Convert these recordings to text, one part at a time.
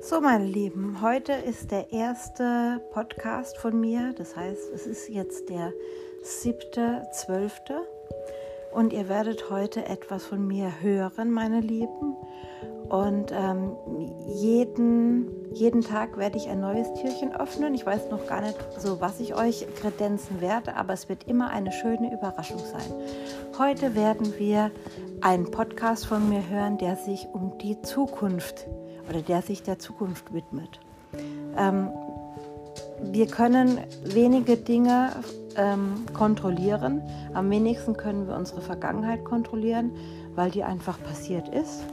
So, meine Lieben, heute ist der erste Podcast von mir. Das heißt, es ist jetzt der siebte, zwölfte. Und ihr werdet heute etwas von mir hören, meine Lieben. Und ähm, jeden, jeden Tag werde ich ein neues Türchen öffnen. Ich weiß noch gar nicht so, was ich euch kredenzen werde, aber es wird immer eine schöne Überraschung sein. Heute werden wir einen Podcast von mir hören, der sich um die Zukunft oder der sich der Zukunft widmet. Ähm, wir können wenige Dinge ähm, kontrollieren. Am wenigsten können wir unsere Vergangenheit kontrollieren, weil die einfach passiert ist.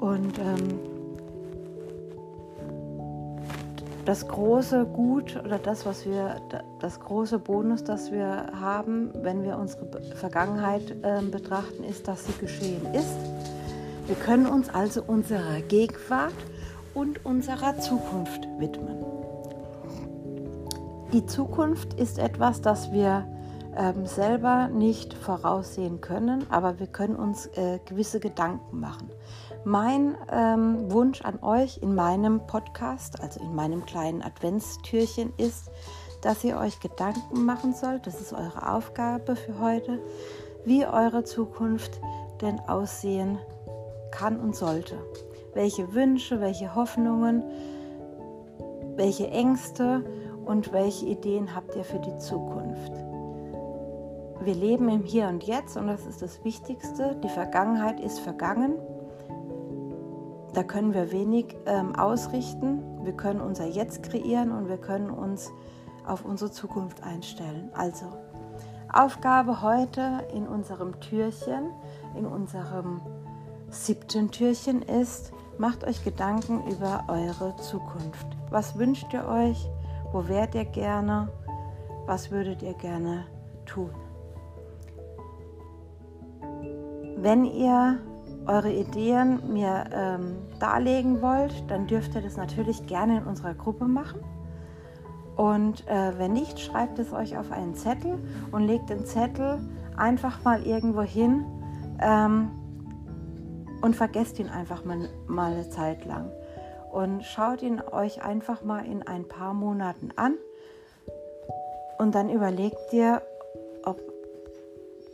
Und ähm, das große Gut oder das, was wir, das große Bonus, das wir haben, wenn wir unsere Vergangenheit äh, betrachten, ist, dass sie geschehen ist wir können uns also unserer Gegenwart und unserer Zukunft widmen. Die Zukunft ist etwas, das wir ähm, selber nicht voraussehen können, aber wir können uns äh, gewisse Gedanken machen. Mein ähm, Wunsch an euch in meinem Podcast, also in meinem kleinen Adventstürchen, ist, dass ihr euch Gedanken machen sollt, das ist eure Aufgabe für heute, wie eure Zukunft denn aussehen kann und sollte. Welche Wünsche, welche Hoffnungen, welche Ängste und welche Ideen habt ihr für die Zukunft? Wir leben im Hier und Jetzt und das ist das Wichtigste. Die Vergangenheit ist vergangen. Da können wir wenig ähm, ausrichten. Wir können unser Jetzt kreieren und wir können uns auf unsere Zukunft einstellen. Also, Aufgabe heute in unserem Türchen, in unserem siebten Türchen ist, macht euch Gedanken über eure Zukunft. Was wünscht ihr euch? Wo wärt ihr gerne? Was würdet ihr gerne tun? Wenn ihr eure Ideen mir ähm, darlegen wollt, dann dürft ihr das natürlich gerne in unserer Gruppe machen. Und äh, wenn nicht, schreibt es euch auf einen Zettel und legt den Zettel einfach mal irgendwo hin. Ähm, und vergesst ihn einfach mal, mal eine Zeit lang. Und schaut ihn euch einfach mal in ein paar Monaten an und dann überlegt ihr, ob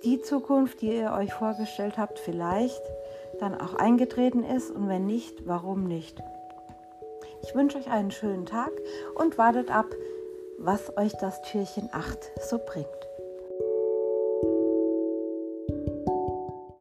die Zukunft, die ihr euch vorgestellt habt, vielleicht dann auch eingetreten ist und wenn nicht, warum nicht. Ich wünsche euch einen schönen Tag und wartet ab, was euch das Türchen 8 so bringt.